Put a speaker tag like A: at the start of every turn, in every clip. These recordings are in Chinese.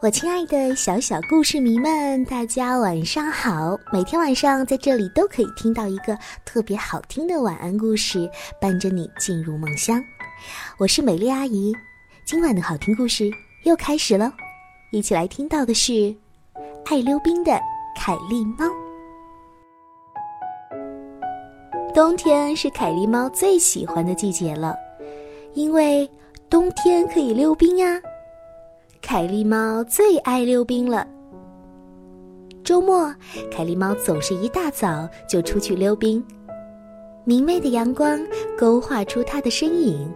A: 我亲爱的小小故事迷们，大家晚上好！每天晚上在这里都可以听到一个特别好听的晚安故事，伴着你进入梦乡。我是美丽阿姨，今晚的好听故事又开始喽，一起来听到的是爱溜冰的凯莉猫。冬天是凯莉猫最喜欢的季节了，因为冬天可以溜冰呀。凯莉猫最爱溜冰了。周末，凯莉猫总是一大早就出去溜冰。明媚的阳光勾画出它的身影，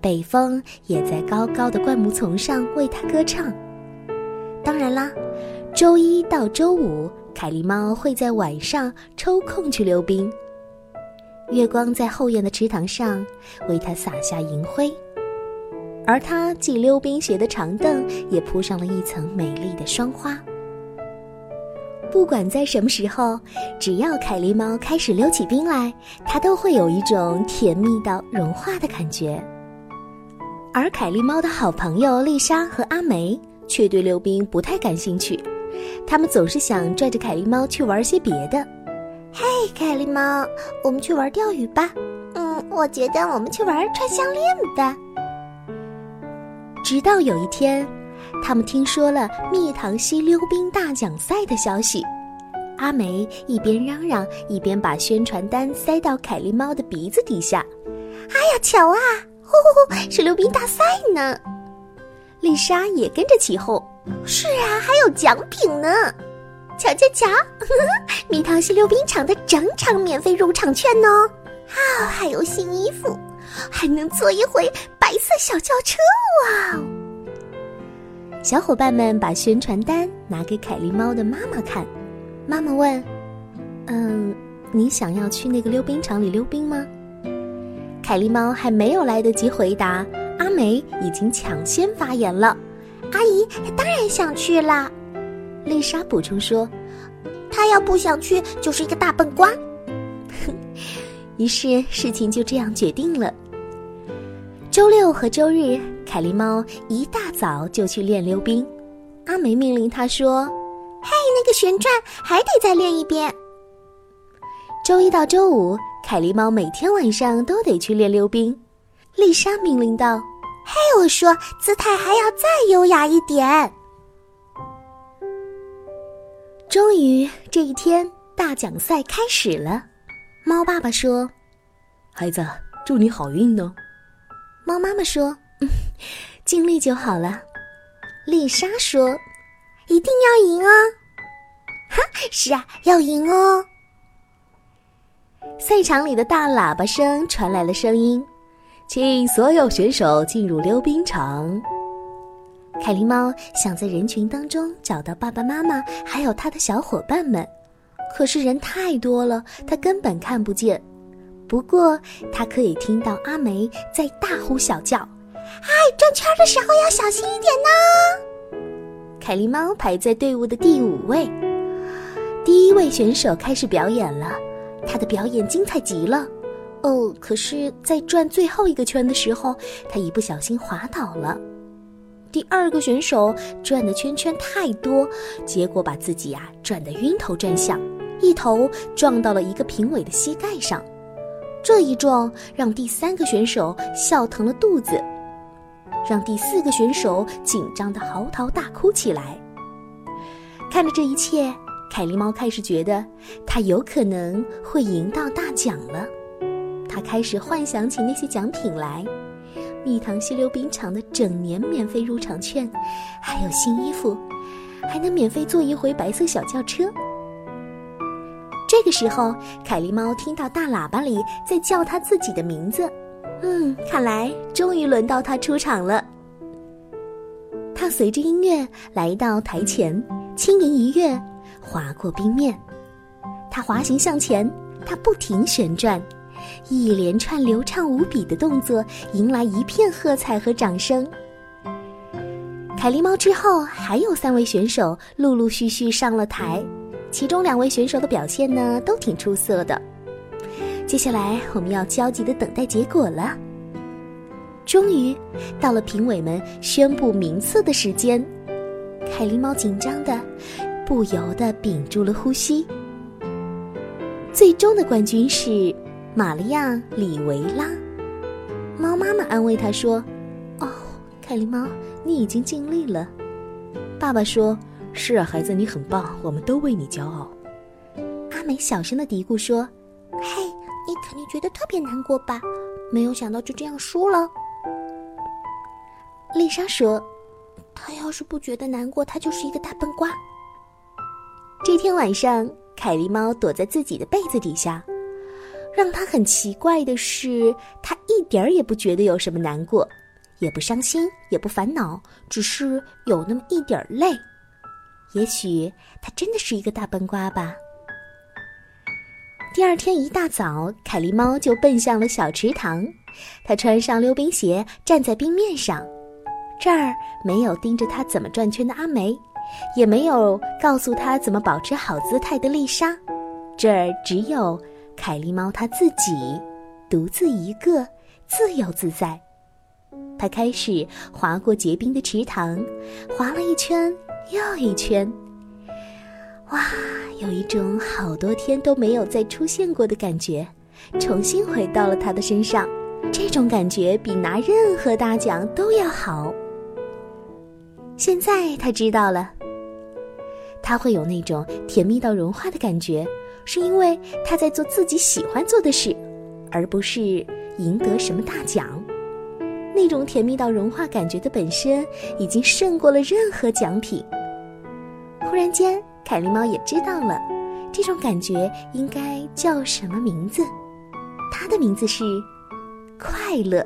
A: 北风也在高高的灌木丛上为它歌唱。当然啦，周一到周五，凯莉猫会在晚上抽空去溜冰。月光在后院的池塘上为它洒下银辉。而他既溜冰鞋的长凳也铺上了一层美丽的霜花。不管在什么时候，只要凯莉猫开始溜起冰来，它都会有一种甜蜜到融化的感觉。而凯莉猫的好朋友丽莎和阿梅却对溜冰不太感兴趣，他们总是想拽着凯莉猫去玩些别的。
B: 嘿，凯莉猫，我们去玩钓鱼吧。嗯，我觉得我们去玩串项链吧。
A: 直到有一天，他们听说了蜜糖溪溜冰大奖赛的消息。阿梅一边嚷嚷，一边把宣传单塞到凯莉猫的鼻子底下。
B: “哎呀，瞧啊，呼呼呼，是溜冰大赛呢！”
A: 丽莎也跟着起哄：“
B: 是啊，还有奖品呢！瞧瞧瞧，呵呵 蜜糖溪溜冰场的整场免费入场券哦！啊，还有新衣服，还能坐一回。”白色小轿车哇！
A: 小伙伴们把宣传单拿给凯莉猫的妈妈看，妈妈问：“嗯，你想要去那个溜冰场里溜冰吗？”凯莉猫还没有来得及回答，阿梅已经抢先发言了：“
B: 阿姨当然想去啦。”
A: 丽莎补充说：“
B: 她要不想去，就是一个大笨瓜。”
A: 于是事情就这样决定了。周六和周日，凯莉猫一大早就去练溜冰。阿梅命令他说：“
B: 嘿，那个旋转还得再练一遍。”
A: 周一到周五，凯莉猫每天晚上都得去练溜冰。丽莎命令道：“
B: 嘿，我说姿态还要再优雅一点。”
A: 终于，这一天大奖赛开始了。猫爸爸说：“
C: 孩子，祝你好运呢。”
A: 猫妈妈说：“尽力就好了。”丽莎说：“
B: 一定要赢哦！”哈，是啊，要赢哦！
A: 赛场里的大喇叭声传来了声音：“
C: 请所有选手进入溜冰场。”
A: 凯莉猫想在人群当中找到爸爸妈妈，还有他的小伙伴们，可是人太多了，他根本看不见。不过，他可以听到阿梅在大呼小叫：“
B: 哎，转圈的时候要小心一点呢！”
A: 凯莉猫排在队伍的第五位。第一位选手开始表演了，他的表演精彩极了。哦，可是，在转最后一个圈的时候，他一不小心滑倒了。第二个选手转的圈圈太多，结果把自己呀转得晕头转向，一头撞到了一个评委的膝盖上。这一撞让第三个选手笑疼了肚子，让第四个选手紧张的嚎啕大哭起来。看着这一切，凯莉猫开始觉得它有可能会赢到大奖了。它开始幻想起那些奖品来：蜜糖溪溜冰场的整年免费入场券，还有新衣服，还能免费坐一回白色小轿车。这个时候，凯莉猫听到大喇叭里在叫它自己的名字。嗯，看来终于轮到它出场了。它随着音乐来到台前，轻盈一跃，划过冰面。它滑行向前，它不停旋转，一连串流畅无比的动作迎来一片喝彩和掌声。凯莉猫之后，还有三位选手陆陆续续上了台。其中两位选手的表现呢，都挺出色的。接下来我们要焦急的等待结果了。终于到了评委们宣布名次的时间，凯莉猫紧张的不由得屏住了呼吸。最终的冠军是玛利亚·里维拉。猫妈妈安慰他说：“哦，凯莉猫，你已经尽力了。”
C: 爸爸说：“是啊，孩子，你很棒，我们都为你骄傲。”
A: 阿美小声的嘀咕说：“
B: 嘿，你肯定觉得特别难过吧？没有想到就这样输了。”
A: 丽莎说：“
B: 他要是不觉得难过，他就是一个大笨瓜。”
A: 这天晚上，凯莉猫躲在自己的被子底下。让他很奇怪的是，他一点儿也不觉得有什么难过，也不伤心，也不烦恼，只是有那么一点儿累。也许他真的是一个大笨瓜吧。第二天一大早，凯莉猫就奔向了小池塘。它穿上溜冰鞋，站在冰面上。这儿没有盯着它怎么转圈的阿梅，也没有告诉它怎么保持好姿态的丽莎。这儿只有。凯莉猫它自己，独自一个，自由自在。它开始划过结冰的池塘，划了一圈又一圈。哇，有一种好多天都没有再出现过的感觉，重新回到了他的身上。这种感觉比拿任何大奖都要好。现在他知道了，他会有那种甜蜜到融化的感觉。是因为他在做自己喜欢做的事，而不是赢得什么大奖。那种甜蜜到融化感觉的本身，已经胜过了任何奖品。突然间，凯莉猫也知道了，这种感觉应该叫什么名字？它的名字是快乐。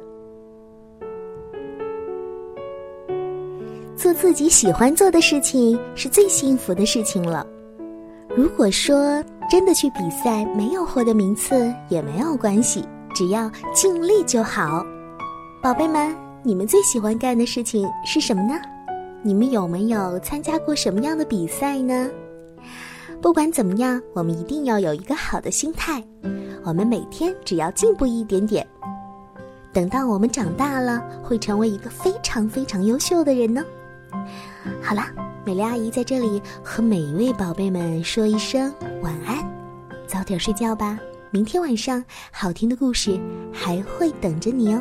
A: 做自己喜欢做的事情，是最幸福的事情了。如果说真的去比赛没有获得名次也没有关系，只要尽力就好。宝贝们，你们最喜欢干的事情是什么呢？你们有没有参加过什么样的比赛呢？不管怎么样，我们一定要有一个好的心态。我们每天只要进步一点点，等到我们长大了，会成为一个非常非常优秀的人呢。好啦。美丽阿姨在这里和每一位宝贝们说一声晚安，早点睡觉吧。明天晚上好听的故事还会等着你哦。